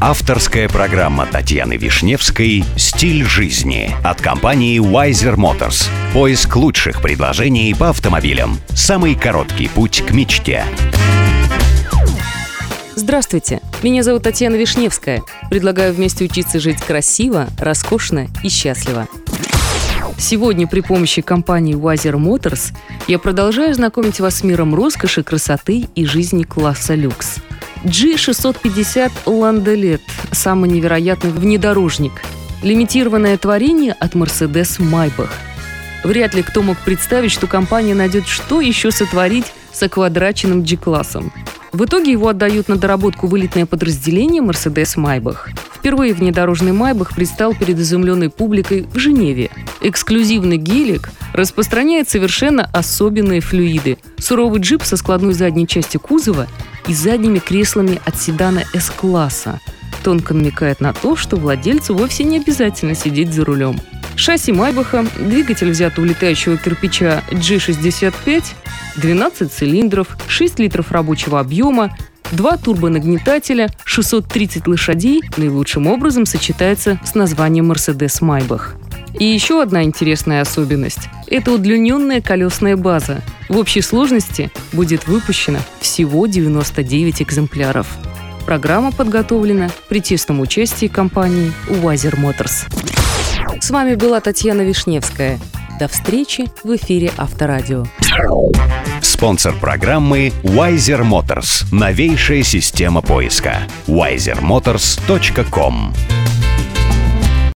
Авторская программа Татьяны Вишневской «Стиль жизни» от компании Wiser Motors. Поиск лучших предложений по автомобилям. Самый короткий путь к мечте. Здравствуйте, меня зовут Татьяна Вишневская. Предлагаю вместе учиться жить красиво, роскошно и счастливо. Сегодня при помощи компании Wiser Motors я продолжаю знакомить вас с миром роскоши, красоты и жизни класса люкс. G650 Landelet – самый невероятный внедорожник. Лимитированное творение от Mercedes Maybach. Вряд ли кто мог представить, что компания найдет что еще сотворить с оквадраченным G-классом. В итоге его отдают на доработку вылетное подразделение Mercedes Maybach. Впервые внедорожный Майбах предстал перед изумленной публикой в Женеве. Эксклюзивный гелик распространяет совершенно особенные флюиды. Суровый джип со складной задней части кузова и задними креслами от седана S-класса. Тонко намекает на то, что владельцу вовсе не обязательно сидеть за рулем. Шасси Майбаха, двигатель взят у летающего кирпича G65, 12 цилиндров, 6 литров рабочего объема, Два турбонагнетателя, 630 лошадей наилучшим образом сочетается с названием Mercedes Maybach. И еще одна интересная особенность – это удлиненная колесная база. В общей сложности будет выпущено всего 99 экземпляров. Программа подготовлена при тесном участии компании Wiser Motors. С вами была Татьяна Вишневская. До встречи в эфире Авторадио. Спонсор программы Wiser Motors. Новейшая система поиска. wisermotors.com